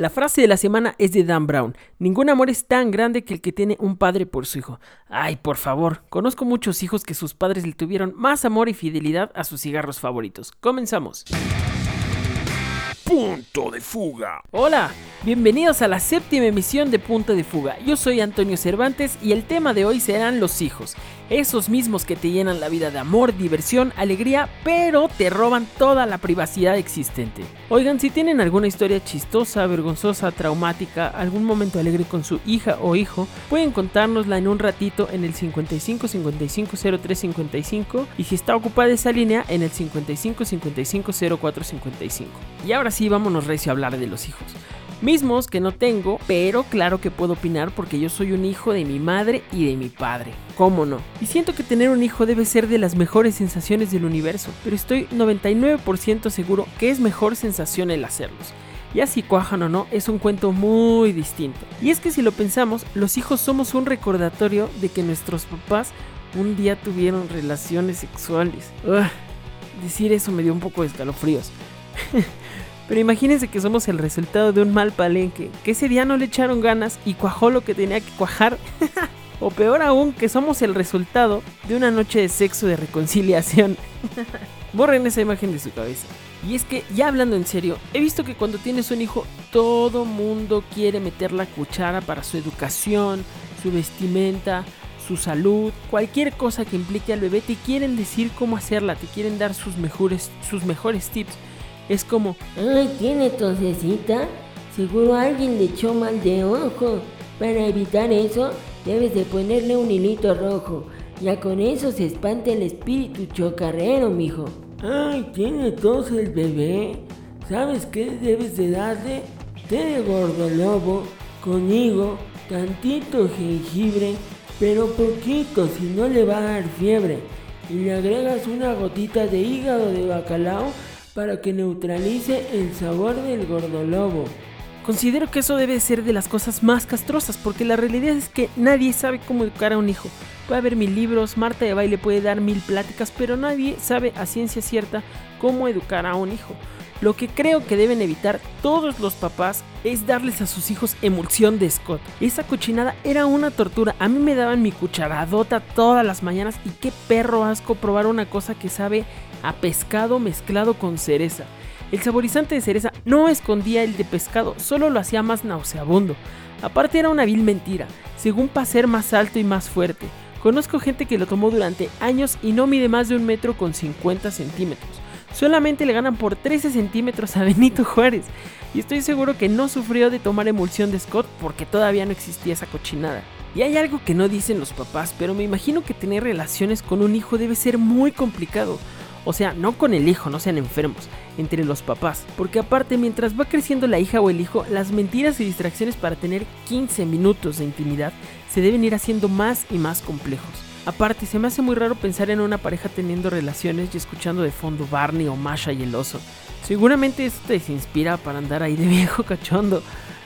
La frase de la semana es de Dan Brown. Ningún amor es tan grande que el que tiene un padre por su hijo. Ay, por favor, conozco muchos hijos que sus padres le tuvieron más amor y fidelidad a sus cigarros favoritos. Comenzamos. Punto de fuga. Hola, bienvenidos a la séptima emisión de Punto de Fuga. Yo soy Antonio Cervantes y el tema de hoy serán los hijos. Esos mismos que te llenan la vida de amor, diversión, alegría, pero te roban toda la privacidad existente. Oigan, si tienen alguna historia chistosa, vergonzosa, traumática, algún momento alegre con su hija o hijo, pueden contárnosla en un ratito en el 55 55 03 55 y si está ocupada esa línea en el 55 55 04 55. Y ahora sí, vámonos recio a hablar de los hijos mismos que no tengo, pero claro que puedo opinar porque yo soy un hijo de mi madre y de mi padre. ¿Cómo no? Y siento que tener un hijo debe ser de las mejores sensaciones del universo, pero estoy 99% seguro que es mejor sensación el hacerlos. Ya si cuajan o no, es un cuento muy distinto. Y es que si lo pensamos, los hijos somos un recordatorio de que nuestros papás un día tuvieron relaciones sexuales. decir eso me dio un poco de escalofríos. Pero imagínense que somos el resultado de un mal palenque, que ese día no le echaron ganas y cuajó lo que tenía que cuajar. o peor aún, que somos el resultado de una noche de sexo de reconciliación. Borren esa imagen de su cabeza. Y es que, ya hablando en serio, he visto que cuando tienes un hijo, todo mundo quiere meter la cuchara para su educación, su vestimenta, su salud, cualquier cosa que implique al bebé, te quieren decir cómo hacerla, te quieren dar sus mejores, sus mejores tips. Es como, ay, tiene tosecita. Seguro alguien le echó mal de ojo. Para evitar eso, debes de ponerle un hilito rojo. Ya con eso se espanta el espíritu chocarrero, mijo. Ay, tiene tos el bebé. ¿Sabes qué debes de darle? Té de gordolobo, conmigo, tantito jengibre, pero poquito, si no le va a dar fiebre. Y le agregas una gotita de hígado de bacalao para que neutralice el sabor del gordolobo. Considero que eso debe ser de las cosas más castrosas, porque la realidad es que nadie sabe cómo educar a un hijo. Puede haber mil libros, Marta de baile puede dar mil pláticas, pero nadie sabe a ciencia cierta cómo educar a un hijo. Lo que creo que deben evitar todos los papás es darles a sus hijos emulsión de Scott. Esa cochinada era una tortura. A mí me daban mi cucharadota todas las mañanas y qué perro asco probar una cosa que sabe a pescado mezclado con cereza. El saborizante de cereza no escondía el de pescado, solo lo hacía más nauseabundo. Aparte era una vil mentira, según para ser más alto y más fuerte. Conozco gente que lo tomó durante años y no mide más de un metro con 50 centímetros. Solamente le ganan por 13 centímetros a Benito Juárez. Y estoy seguro que no sufrió de tomar emulsión de Scott porque todavía no existía esa cochinada. Y hay algo que no dicen los papás, pero me imagino que tener relaciones con un hijo debe ser muy complicado. O sea, no con el hijo, no sean enfermos, entre los papás. Porque aparte, mientras va creciendo la hija o el hijo, las mentiras y distracciones para tener 15 minutos de intimidad se deben ir haciendo más y más complejos. Aparte, se me hace muy raro pensar en una pareja teniendo relaciones y escuchando de fondo Barney o Masha y el oso. Seguramente esto te inspira para andar ahí de viejo cachondo.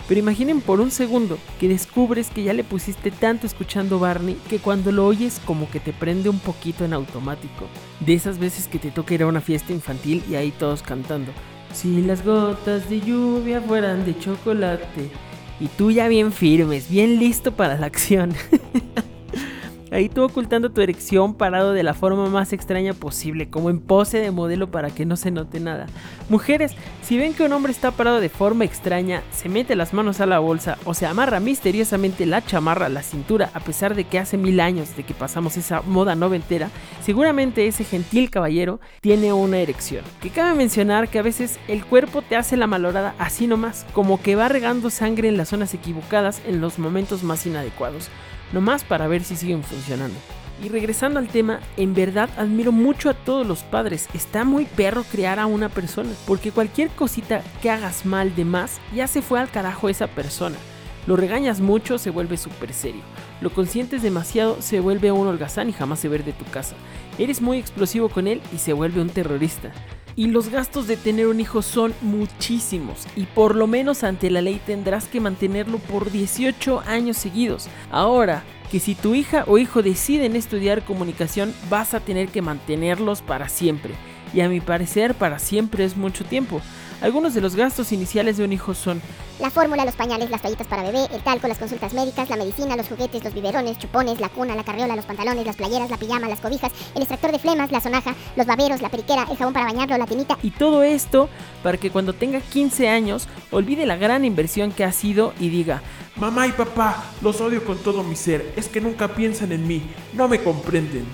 Pero imaginen por un segundo que descubres que ya le pusiste tanto escuchando Barney que cuando lo oyes como que te prende un poquito en automático. De esas veces que te toca ir a una fiesta infantil y ahí todos cantando. Si las gotas de lluvia fueran de chocolate. Y tú ya bien firmes, bien listo para la acción. Ahí tú ocultando tu erección parado de la forma más extraña posible, como en pose de modelo para que no se note nada. Mujeres, si ven que un hombre está parado de forma extraña, se mete las manos a la bolsa o se amarra misteriosamente la chamarra a la cintura a pesar de que hace mil años de que pasamos esa moda noventera, seguramente ese gentil caballero tiene una erección. Que cabe mencionar que a veces el cuerpo te hace la malorada así nomás, como que va regando sangre en las zonas equivocadas en los momentos más inadecuados nomás para ver si siguen funcionando. Y regresando al tema, en verdad admiro mucho a todos los padres. Está muy perro criar a una persona, porque cualquier cosita que hagas mal de más, ya se fue al carajo esa persona. Lo regañas mucho, se vuelve súper serio. Lo consientes demasiado, se vuelve un holgazán y jamás se ve de tu casa. Eres muy explosivo con él y se vuelve un terrorista. Y los gastos de tener un hijo son muchísimos y por lo menos ante la ley tendrás que mantenerlo por 18 años seguidos. Ahora, que si tu hija o hijo deciden estudiar comunicación vas a tener que mantenerlos para siempre. Y a mi parecer para siempre es mucho tiempo. Algunos de los gastos iniciales de un hijo son La fórmula, los pañales, las toallitas para bebé, el talco, las consultas médicas, la medicina, los juguetes, los biberones, chupones, la cuna, la carriola, los pantalones, las playeras, la pijama, las cobijas, el extractor de flemas, la sonaja, los baberos, la periquera, el jabón para bañarlo, la tinita. Y todo esto para que cuando tenga 15 años olvide la gran inversión que ha sido y diga, Mamá y papá, los odio con todo mi ser. Es que nunca piensan en mí, no me comprenden.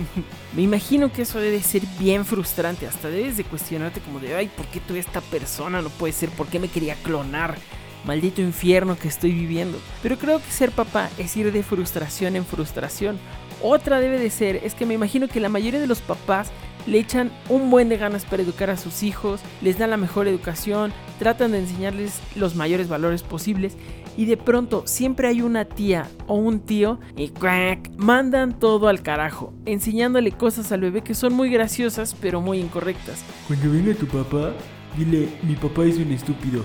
me imagino que eso debe ser bien frustrante. Hasta debes de cuestionarte como de, ay, ¿por qué tú esta persona no puede ser? ¿Por qué me quería clonar? Maldito infierno que estoy viviendo. Pero creo que ser papá es ir de frustración en frustración. Otra debe de ser, es que me imagino que la mayoría de los papás le echan un buen de ganas para educar a sus hijos, les dan la mejor educación, tratan de enseñarles los mayores valores posibles y de pronto siempre hay una tía o un tío y crack, mandan todo al carajo, enseñándole cosas al bebé que son muy graciosas pero muy incorrectas. Cuando venga tu papá, dile, mi papá es un estúpido.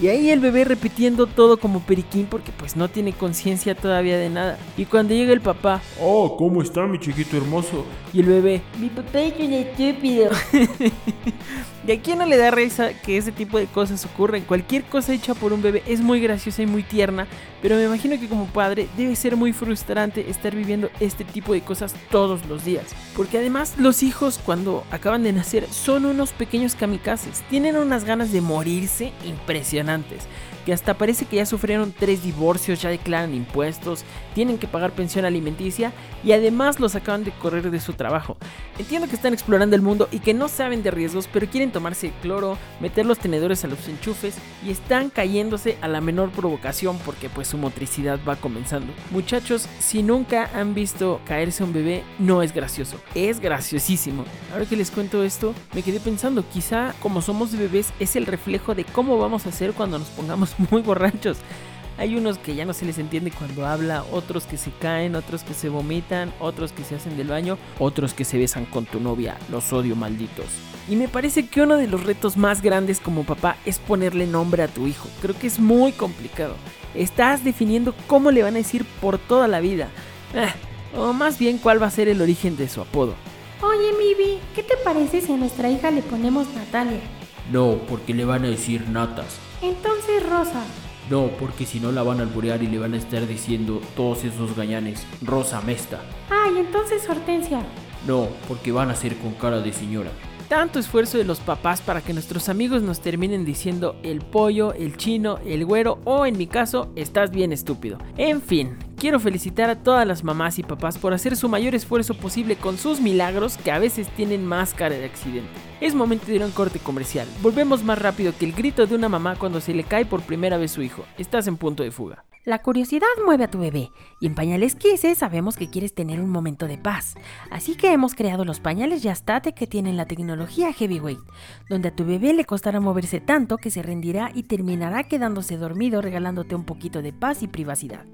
Y ahí el bebé repitiendo todo como periquín porque pues no tiene conciencia todavía de nada. Y cuando llega el papá, oh, ¿cómo está mi chiquito hermoso? Y el bebé, mi papá es un estúpido. ¿Y a quién no le da risa que ese tipo de cosas ocurren? Cualquier cosa hecha por un bebé es muy graciosa y muy tierna, pero me imagino que como padre debe ser muy frustrante estar viviendo este tipo de cosas todos los días. Porque además los hijos cuando acaban de nacer son unos pequeños kamikazes, tienen unas ganas de morirse impresionantes que hasta parece que ya sufrieron tres divorcios, ya declaran impuestos, tienen que pagar pensión alimenticia y además los acaban de correr de su trabajo. Entiendo que están explorando el mundo y que no saben de riesgos, pero quieren tomarse cloro, meter los tenedores a los enchufes y están cayéndose a la menor provocación porque pues su motricidad va comenzando. Muchachos, si nunca han visto caerse un bebé, no es gracioso, es graciosísimo. Ahora que les cuento esto, me quedé pensando, quizá como somos bebés es el reflejo de cómo vamos a ser cuando nos pongamos muy borrachos. Hay unos que ya no se les entiende cuando habla, otros que se caen, otros que se vomitan, otros que se hacen del baño, otros que se besan con tu novia. Los odio malditos. Y me parece que uno de los retos más grandes como papá es ponerle nombre a tu hijo. Creo que es muy complicado. Estás definiendo cómo le van a decir por toda la vida. Ah, o más bien cuál va a ser el origen de su apodo. Oye, Mibi, ¿qué te parece si a nuestra hija le ponemos Natalia? No, porque le van a decir natas. Entonces Rosa. No, porque si no la van a alburear y le van a estar diciendo todos esos gañanes, Rosa Mesta. Ay, entonces Hortensia. No, porque van a ser con cara de señora. Tanto esfuerzo de los papás para que nuestros amigos nos terminen diciendo el pollo, el chino, el güero o en mi caso, estás bien estúpido. En fin, quiero felicitar a todas las mamás y papás por hacer su mayor esfuerzo posible con sus milagros que a veces tienen más cara de accidente. Es momento de ir a un corte comercial. Volvemos más rápido que el grito de una mamá cuando se le cae por primera vez su hijo. Estás en punto de fuga. La curiosidad mueve a tu bebé y en Pañales Kisses sabemos que quieres tener un momento de paz. Así que hemos creado los pañales Yastate que tienen la tecnología Heavyweight, donde a tu bebé le costará moverse tanto que se rendirá y terminará quedándose dormido regalándote un poquito de paz y privacidad.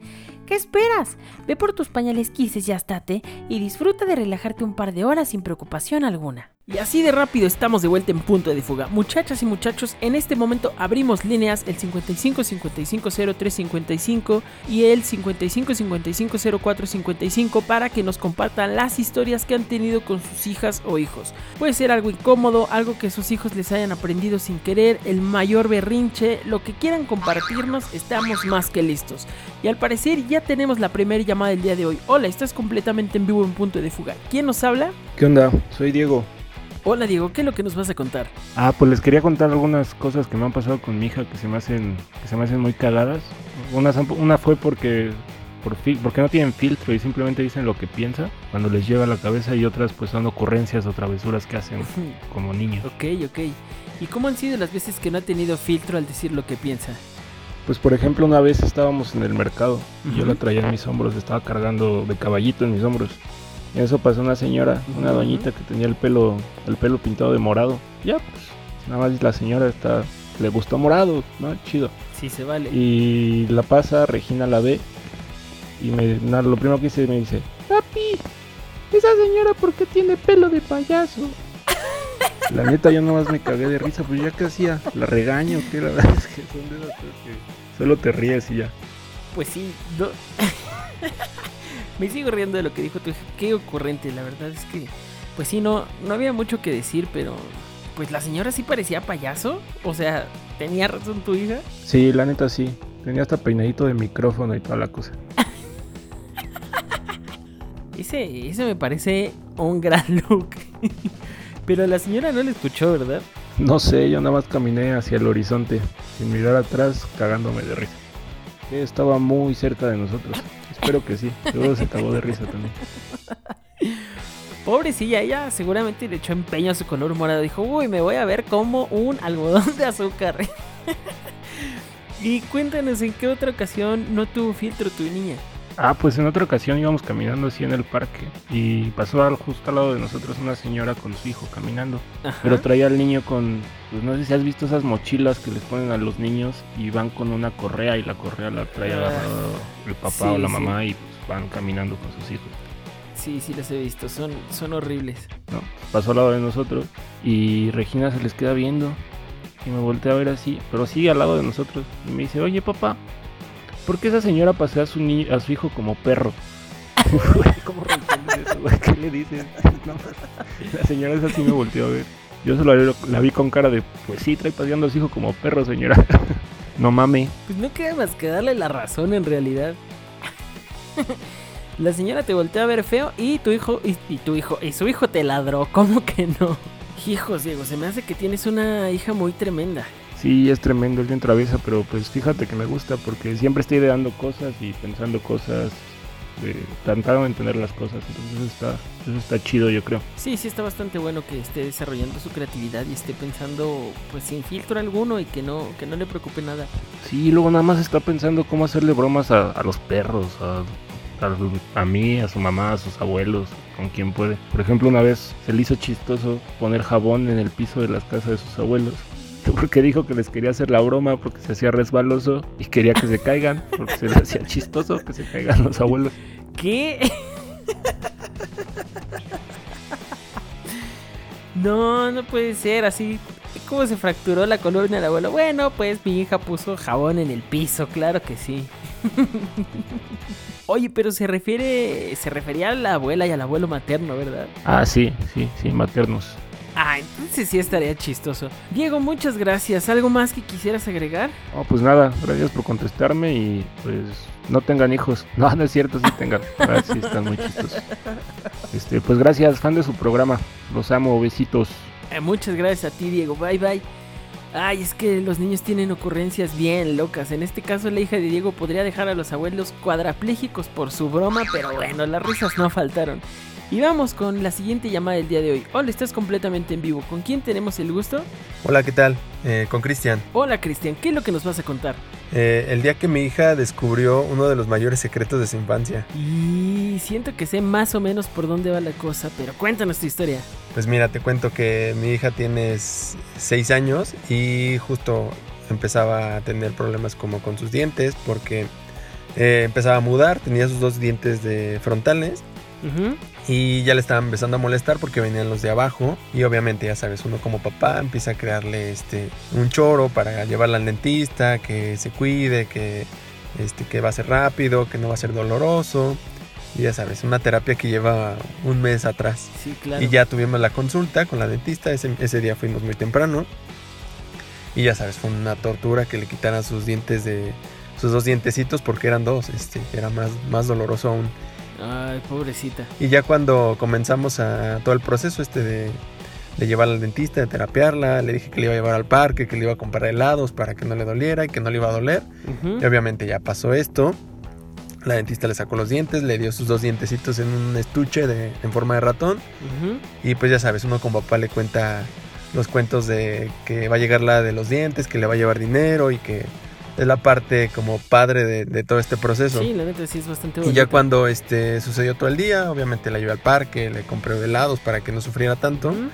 ¿Qué esperas? Ve por tus pañales Kisses Yastate y disfruta de relajarte un par de horas sin preocupación alguna. Y así de rápido estamos de vuelta en punto de fuga. Muchachas y muchachos, en este momento abrimos líneas el 55 55 03 55 y el 55 55 04 55 para que nos compartan las historias que han tenido con sus hijas o hijos. Puede ser algo incómodo, algo que sus hijos les hayan aprendido sin querer, el mayor berrinche, lo que quieran compartirnos, estamos más que listos. Y al parecer ya tenemos la primera llamada del día de hoy. Hola, estás completamente en vivo en punto de fuga. ¿Quién nos habla? ¿Qué onda? Soy Diego. Hola Diego, ¿qué es lo que nos vas a contar? Ah, pues les quería contar algunas cosas que me han pasado con mi hija que se me hacen, que se me hacen muy caladas. Una, una fue porque, por porque no tienen filtro y simplemente dicen lo que piensa cuando les llega a la cabeza y otras pues son ocurrencias o travesuras que hacen como niños. Ok, ok. ¿Y cómo han sido las veces que no ha tenido filtro al decir lo que piensa? Pues por ejemplo una vez estábamos en el mercado y yo la traía en mis hombros, estaba cargando de caballito en mis hombros eso pasó una señora, una doñita que tenía el pelo, el pelo pintado de morado. Ya, pues, nada más la señora está, le gustó morado, ¿no? Chido. Sí, se vale. Y la pasa, Regina la ve. Y me, lo primero que dice me dice, papi, esa señora ¿por qué tiene pelo de payaso? La neta yo nomás me cagué de risa, pues ya que hacía, la regaño, que la verdad es que son de esas cosas que solo te ríes y ya. Pues sí, no... Me sigo riendo de lo que dijo tu hija. Qué ocurrente, la verdad es que, pues sí, no, no había mucho que decir, pero pues la señora sí parecía payaso. O sea, ¿Tenía razón tu hija? Sí, la neta sí. Tenía hasta peinadito de micrófono y toda la cosa. Ese, ese me parece un gran look. Pero la señora no le escuchó, ¿verdad? No sé, yo nada más caminé hacia el horizonte, sin mirar atrás, cagándome de risa. Estaba muy cerca de nosotros. Espero que sí. Luego se cagó de risa también. Pobrecilla, ella seguramente le echó empeño a su color morado. Dijo, uy, me voy a ver como un algodón de azúcar. y cuéntanos, ¿en qué otra ocasión no tuvo filtro tu niña? Ah, pues en otra ocasión íbamos caminando así en el parque y pasó al, justo al lado de nosotros una señora con su hijo caminando. Ajá. Pero traía al niño con, pues no sé si has visto esas mochilas que les ponen a los niños y van con una correa y la correa la trae Ah, agarrado el papá sí, o la sí. mamá y pues van caminando con sus hijos. Sí, sí las he visto, son, son horribles. ¿no? Pasó al lado de nosotros y Regina se les queda viendo y me voltea a ver así, pero sigue al lado de nosotros y me dice, oye papá, ¿por qué esa señora pasea a su, ni- a su hijo como perro? ¿Cómo eso, güey? ¿Qué le dices? No, la señora esa sí me volteó a ver. Yo solo la, la vi con cara de, pues sí, trae paseando a su hijo como perro, señora. no mame. Pues no queda más que darle la razón en realidad. la señora te voltea a ver feo y tu hijo, y, y tu hijo, y su hijo te ladró, ¿cómo que no? Hijos, Diego, se me hace que tienes una hija muy tremenda. Sí, es tremendo, es bien traviesa, pero pues fíjate que me gusta porque siempre está ideando cosas y pensando cosas, de, tratando de entender las cosas, entonces está, eso está chido yo creo. Sí, sí está bastante bueno que esté desarrollando su creatividad y esté pensando pues sin filtro alguno y que no, que no le preocupe nada. Sí, luego nada más está pensando cómo hacerle bromas a, a los perros, a, a, a mí, a su mamá, a sus abuelos, con quien puede. Por ejemplo, una vez se le hizo chistoso poner jabón en el piso de las casas de sus abuelos. Porque dijo que les quería hacer la broma porque se hacía resbaloso y quería que se caigan, porque se les hacía chistoso que se caigan los abuelos. ¿Qué? no, no puede ser así. ¿Cómo se fracturó la columna del abuelo? Bueno, pues mi hija puso jabón en el piso, claro que sí. Oye, pero se refiere, se refería a la abuela y al abuelo materno, ¿verdad? Ah, sí, sí, sí, maternos. Ah, entonces sí estaría chistoso. Diego, muchas gracias. ¿Algo más que quisieras agregar? Oh, pues nada, gracias por contestarme y pues no tengan hijos. No, no es cierto, sí tengan. Ah, sí, están muy chistosos. Este, pues gracias, fan de su programa. Los amo, besitos. Eh, muchas gracias a ti, Diego. Bye, bye. Ay, es que los niños tienen ocurrencias bien locas. En este caso, la hija de Diego podría dejar a los abuelos cuadraplégicos por su broma, pero bueno, las risas no faltaron. Y vamos con la siguiente llamada del día de hoy. Hola, estás completamente en vivo. ¿Con quién tenemos el gusto? Hola, ¿qué tal? Eh, con Cristian. Hola, Cristian. ¿Qué es lo que nos vas a contar? Eh, el día que mi hija descubrió uno de los mayores secretos de su infancia. Y siento que sé más o menos por dónde va la cosa, pero cuéntanos tu historia. Pues mira, te cuento que mi hija tiene 6 años y justo empezaba a tener problemas como con sus dientes porque eh, empezaba a mudar, tenía sus dos dientes de frontales Y ya le estaban empezando a molestar porque venían los de abajo. Y obviamente ya sabes uno como papá empieza a crearle este un choro para llevarla al dentista que se cuide que este que va a ser rápido que no va a ser doloroso. Y ya sabes una terapia que lleva un mes atrás. Sí, claro. y ya tuvimos la consulta con la dentista. Ese, ese día fuimos muy temprano. Y ya sabes fue una tortura que le quitaran sus dientes de sus dos dientecitos porque eran dos este era más más doloroso aún Ay, pobrecita. y ya cuando comenzamos a todo el proceso este de, de llevarla al dentista, de terapiarla, le dije que le iba a llevar al parque, que le iba a comprar helados para que no le doliera y que no le iba a doler. Y obviamente ya pasó esto. La dentista le sacó los dientes, le dio sus dos dientecitos en un estuche de, en forma de ratón. Y pues ya sabes, uno con papá le cuenta los cuentos de que va a llegar la de los dientes, que le va a llevar dinero y que es la parte como padre de, de todo este proceso. Sí, la neta sí es bastante Y bonito. ya cuando este sucedió todo el día, obviamente la llevé al parque, le compré helados para que no sufriera tanto. Ujú.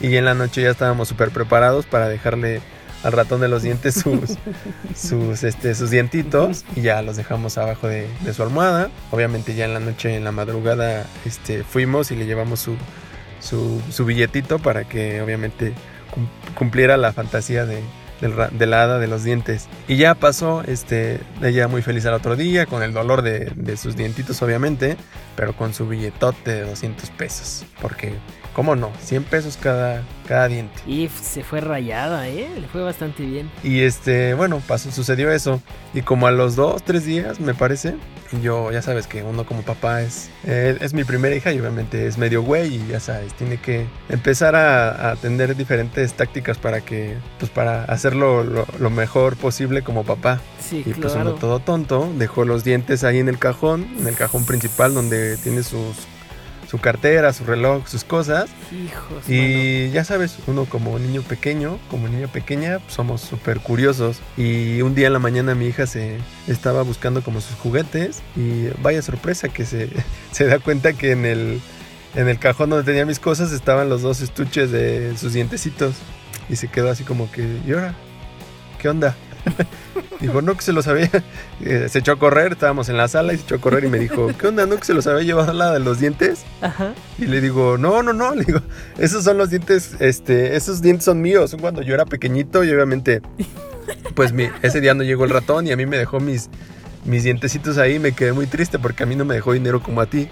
Y en la noche ya estábamos súper preparados para dejarle al ratón de los dientes sus, sus, este, sus dientitos. Y ya los dejamos abajo de, de su almohada. Obviamente ya en la noche, en la madrugada, este, fuimos y le llevamos su, su, su billetito para que obviamente cum- cumpliera la fantasía de, del de la hada de los dientes. Y ya pasó, este, ella muy feliz al otro día, con el dolor de, de sus dientitos obviamente, pero con su billetote de 200 pesos. Porque ¿Cómo no? 100 pesos cada, cada diente. Y se fue rayada, ¿eh? Le fue bastante bien. Y este, bueno, pasó, sucedió eso. Y como a los dos, tres días, me parece, yo, ya sabes que uno como papá es, eh, es mi primera hija y obviamente es medio güey y ya sabes, tiene que empezar a, a tener diferentes tácticas para que, pues para hacerlo lo, lo mejor posible como papá. Sí, Y pues claro. uno todo tonto, dejó los dientes ahí en el cajón, en el cajón principal donde tiene sus, su cartera, su reloj, sus cosas. Hijos, mano. Y ya sabes, uno como niño pequeño, como niña pequeña, pues, somos súper curiosos. Y un día en la mañana mi hija se estaba buscando como sus juguetes y vaya sorpresa que se, se da cuenta que en el, en el cajón donde tenía mis cosas estaban los dos estuches de sus dientecitos. Y se quedó así como que, ¿y ahora? ¿Qué onda? Dijo, no, que se los había. eh, se echó a correr, estábamos en la sala y se echó a correr y me dijo, ¿qué onda? ¿No que se los había llevado la de los dientes? Ajá. Y le digo, no, no, no, le digo, esos son los dientes, este, esos dientes son míos, son cuando yo era pequeñito y obviamente, pues mi, ese día no llegó el ratón y a mí me dejó mis, mis dientecitos ahí y me quedé muy triste porque a mí no me dejó dinero como a ti.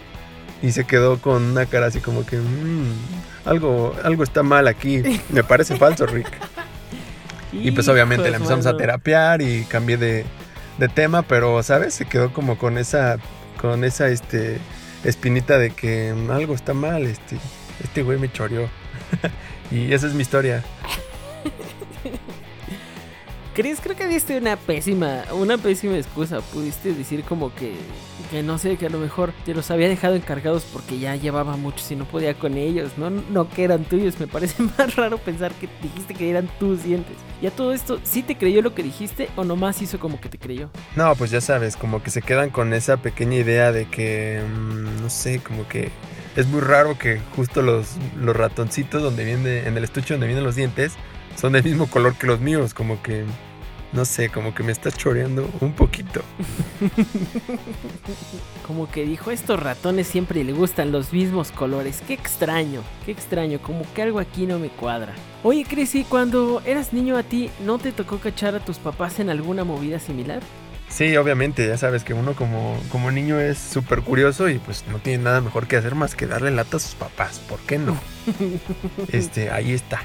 Y se quedó con una cara así como que, "Mm, algo, algo está mal aquí, me parece falso, Rick. Y pues obviamente la empezamos a terapiar y cambié de, de tema, pero ¿sabes? Se quedó como con esa, con esa este, espinita de que algo está mal, este, este güey me choreó. y esa es mi historia. Chris, creo que diste una pésima, una pésima excusa. Pudiste decir como que, que no sé, que a lo mejor te los había dejado encargados porque ya llevaba muchos y no podía con ellos, no, no que eran tuyos. Me parece más raro pensar que dijiste que eran tus dientes. Y a todo esto, ¿sí te creyó lo que dijiste o nomás hizo como que te creyó? No, pues ya sabes, como que se quedan con esa pequeña idea de que, mm, no sé, como que es muy raro que justo los, los ratoncitos donde viene, en el estuche donde vienen los dientes, son del mismo color que los míos, como que, no sé, como que me estás choreando un poquito. Como que dijo, a estos ratones siempre le gustan los mismos colores. Qué extraño, qué extraño, como que algo aquí no me cuadra. Oye, Chris, ¿y cuando eras niño a ti, no te tocó cachar a tus papás en alguna movida similar? Sí, obviamente, ya sabes que uno como, como niño es súper curioso y pues no tiene nada mejor que hacer más que darle lata a sus papás, ¿por qué no? este, ahí está.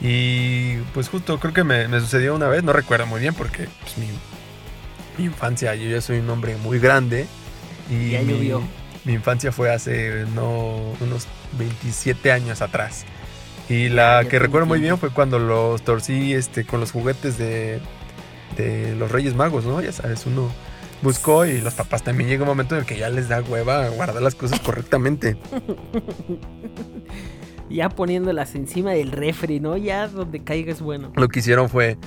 Y pues justo creo que me, me sucedió una vez, no recuerdo muy bien porque pues, mi, mi infancia, yo ya soy un hombre muy grande y Ya mi, llovió. mi infancia fue hace no, unos 27 años atrás. Y la ya que recuerdo muy bien fue cuando los torcí este, con los juguetes de, de los Reyes Magos, ¿no? Ya sabes, uno buscó y los papás también llega un momento en el que ya les da hueva guardar las cosas correctamente. Ya poniéndolas encima del refri, ¿no? Ya donde caiga es bueno. Lo que hicieron fue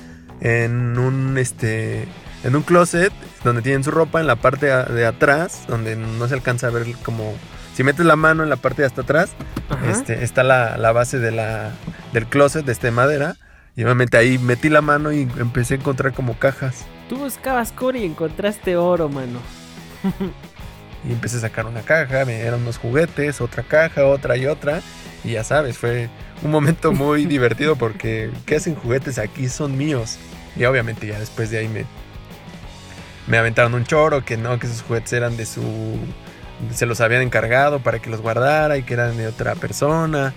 en un este en un closet donde tienen su ropa en la parte de atrás, donde no se alcanza a ver como si metes la mano en la parte de hasta atrás, Ajá. este está la, la base de la del closet de este madera y obviamente ahí metí la mano y empecé a encontrar como cajas Tú buscabas core y encontraste oro, mano. y empecé a sacar una caja, me eran unos juguetes, otra caja, otra y otra y ya sabes, fue un momento muy divertido porque ¿qué hacen juguetes aquí? Son míos. Y obviamente ya después de ahí me, me aventaron un choro que no, que esos juguetes eran de su... Se los habían encargado para que los guardara y que eran de otra persona.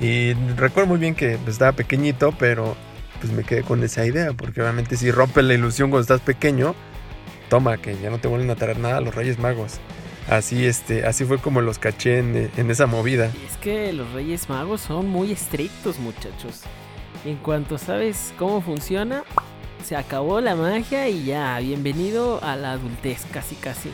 Y recuerdo muy bien que pues, estaba pequeñito, pero pues me quedé con esa idea, porque obviamente si rompes la ilusión cuando estás pequeño, toma, que ya no te vuelven a traer nada los Reyes Magos. Así, este, así fue como los caché en, en esa movida. Es que los Reyes Magos son muy estrictos, muchachos. En cuanto sabes cómo funciona, se acabó la magia y ya, bienvenido a la adultez, casi casi.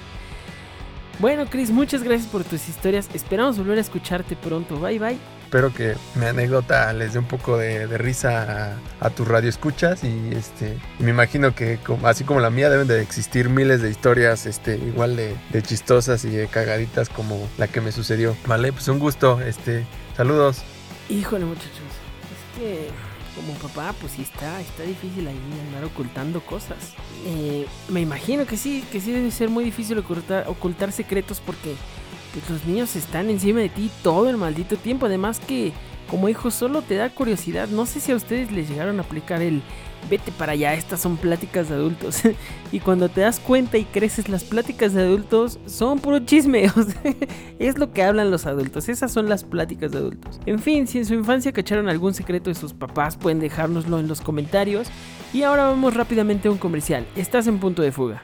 Bueno, Chris, muchas gracias por tus historias. Esperamos volver a escucharte pronto. Bye bye. Espero que mi anécdota les dé un poco de, risa a, a tus radioescuchas y este me imagino que así como la mía deben de existir miles de historias este igual de, chistosas y de cagaditas como la que me sucedió. Vale, pues un gusto, este saludos. Híjole, muchachos. Es que como papá, pues sí está, está difícil ahí andar ocultando cosas. Eh, me imagino que sí, que sí debe ser muy difícil ocultar secretos porque pues, los niños están encima de ti todo el maldito tiempo. Además que como hijo solo te da curiosidad. No sé si a ustedes les llegaron a aplicar el vete para allá, estas son pláticas de adultos. y cuando te das cuenta y creces, las pláticas de adultos son puro chisme. es lo que hablan los adultos, esas son las pláticas de adultos. En fin, si en su infancia cacharon algún secreto de sus papás, pueden dejárnoslo en los comentarios. Y ahora vamos rápidamente a un comercial. Estás en punto de fuga.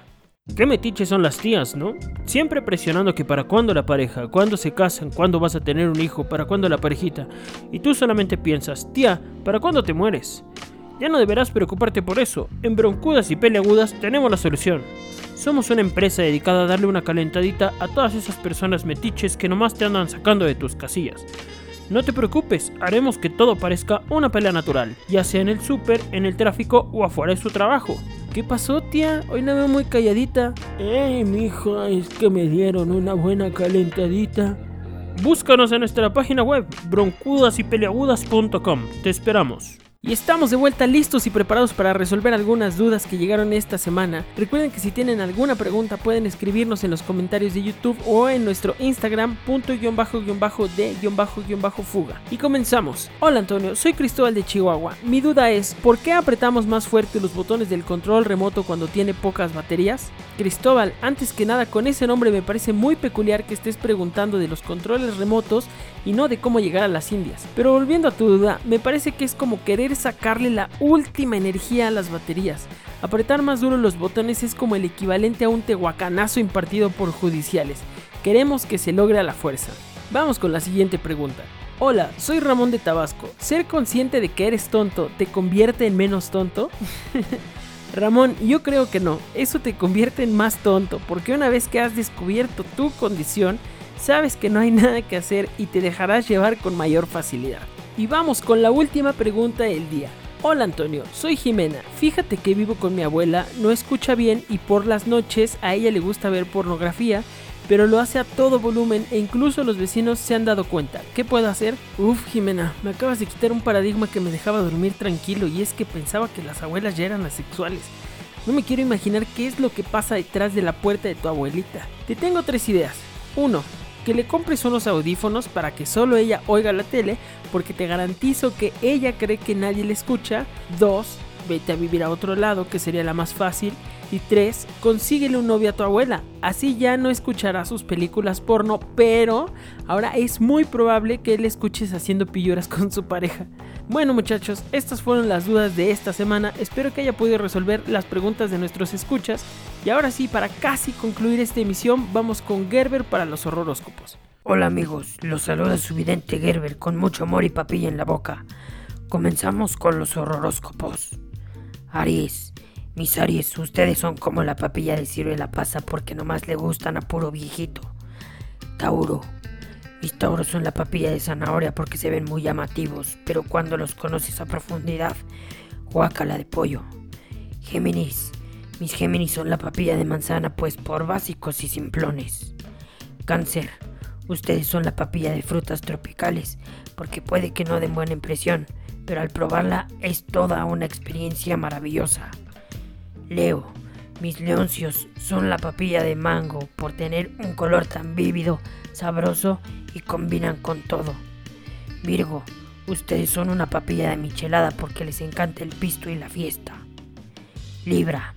Qué metiches son las tías, ¿no? Siempre presionando que para cuándo la pareja, cuándo se casan, cuándo vas a tener un hijo, para cuándo la parejita. Y tú solamente piensas, tía, ¿para cuándo te mueres? Ya no deberás preocuparte por eso. En Broncudas y Peleagudas tenemos la solución. Somos una empresa dedicada a darle una calentadita a todas esas personas metiches que nomás te andan sacando de tus casillas. No te preocupes, haremos que todo parezca una pelea natural, ya sea en el súper, en el tráfico o afuera de su trabajo. ¿Qué pasó, tía? Hoy la veo muy calladita. Eh, mijo, es que me dieron una buena calentadita. Búscanos en nuestra página web broncudasypeleagudas.com. Te esperamos. Y estamos de vuelta listos y preparados para resolver algunas dudas que llegaron esta semana. Recuerden que si tienen alguna pregunta pueden escribirnos en los comentarios de YouTube o en nuestro Instagram punto guion bajo guion bajo de guion bajo guion bajo fuga. Y comenzamos. Hola Antonio, soy Cristóbal de Chihuahua. Mi duda es, ¿por qué apretamos más fuerte los botones del control remoto cuando tiene pocas baterías? Cristóbal, antes que nada con ese nombre me parece muy peculiar que estés preguntando de los controles remotos y no de cómo llegar a las Indias. Pero volviendo a tu duda, me parece que es como querer sacarle la última energía a las baterías. Apretar más duro los botones es como el equivalente a un tehuacanazo impartido por judiciales. Queremos que se logre a la fuerza. Vamos con la siguiente pregunta. Hola, soy Ramón de Tabasco. ¿Ser consciente de que eres tonto te convierte en menos tonto? Ramón, yo creo que no. Eso te convierte en más tonto, porque una vez que has descubierto tu condición, sabes que no hay nada que hacer y te dejarás llevar con mayor facilidad. Y vamos con la última pregunta del día. Hola Antonio, soy Jimena. Fíjate que vivo con mi abuela, no escucha bien y por las noches a ella le gusta ver pornografía, pero lo hace a todo volumen e incluso los vecinos se han dado cuenta. ¿Qué puedo hacer? Uf, Jimena, me acabas de quitar un paradigma que me dejaba dormir tranquilo y es que pensaba que las abuelas ya eran asexuales. No me quiero imaginar qué es lo que pasa detrás de la puerta de tu abuelita. Te tengo tres ideas. 1 que le compres unos audífonos para que solo ella oiga la tele, porque te garantizo que ella cree que nadie le escucha. 2. Vete a vivir a otro lado, que sería la más fácil. Y 3. Consíguele un novio a tu abuela. Así ya no escuchará sus películas porno, pero ahora es muy probable que él escuches haciendo pilluras con su pareja. Bueno muchachos, estas fueron las dudas de esta semana. Espero que haya podido resolver las preguntas de nuestros escuchas. Y ahora sí, para casi concluir esta emisión, vamos con Gerber para los horroróscopos. Hola amigos, los saluda su vidente Gerber con mucho amor y papilla en la boca. Comenzamos con los horroróscopos. Aries, mis Aries, ustedes son como la papilla de ciruela pasa porque nomás le gustan a puro viejito. Tauro, mis tauros son la papilla de zanahoria porque se ven muy llamativos, pero cuando los conoces a profundidad, guácala de pollo. Géminis, mis Géminis son la papilla de manzana pues por básicos y simplones. Cáncer, ustedes son la papilla de frutas tropicales porque puede que no den buena impresión, pero al probarla es toda una experiencia maravillosa. Leo, mis leoncios son la papilla de mango por tener un color tan vívido, sabroso y combinan con todo. Virgo, ustedes son una papilla de michelada porque les encanta el pisto y la fiesta. Libra,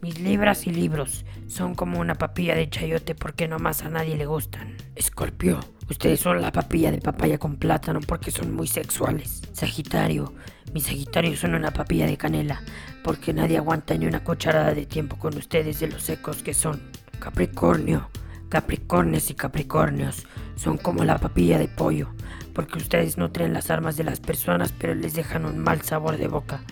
mis libras y libros son como una papilla de chayote porque nomás a nadie le gustan. Escorpio, ustedes son la papilla de papaya con plátano porque son muy sexuales. Sagitario, mis sagitarios son una papilla de canela porque nadie aguanta ni una cucharada de tiempo con ustedes de los secos que son. Capricornio, Capricornios y Capricornios son como la papilla de pollo, porque ustedes nutren las armas de las personas pero les dejan un mal sabor de boca.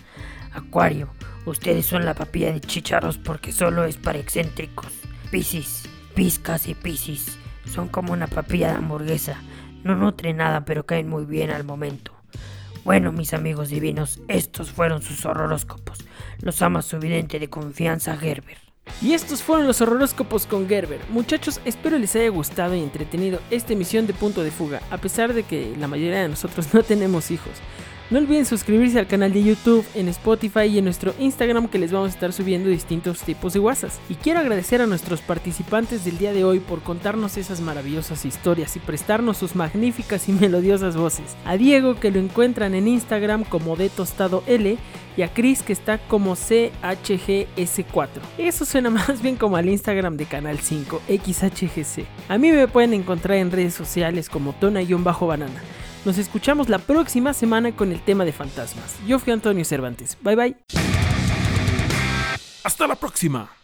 Acuario, ustedes son la papilla de chicharros porque solo es para excéntricos. Piscis, Piscas y Piscis son como una papilla de hamburguesa, no nutren nada pero caen muy bien al momento. Bueno, mis amigos divinos, estos fueron sus horroróscopos. Los ama su vidente de confianza, Gerber. Y estos fueron los horroróscopos con Gerber. Muchachos, espero les haya gustado y entretenido esta emisión de Punto de Fuga, a pesar de que la mayoría de nosotros no tenemos hijos. No olviden suscribirse al canal de YouTube, en Spotify y en nuestro Instagram que les vamos a estar subiendo distintos tipos de WhatsApp. Y quiero agradecer a nuestros participantes del día de hoy por contarnos esas maravillosas historias y prestarnos sus magníficas y melodiosas voces. A Diego que lo encuentran en Instagram como de tostado L y a Chris que está como CHGS4. Eso suena más bien como al Instagram de Canal 5, XHGC. A mí me pueden encontrar en redes sociales como tona-banana. Nos escuchamos la próxima semana con el tema de fantasmas. Yo fui Antonio Cervantes. Bye bye. Hasta la próxima.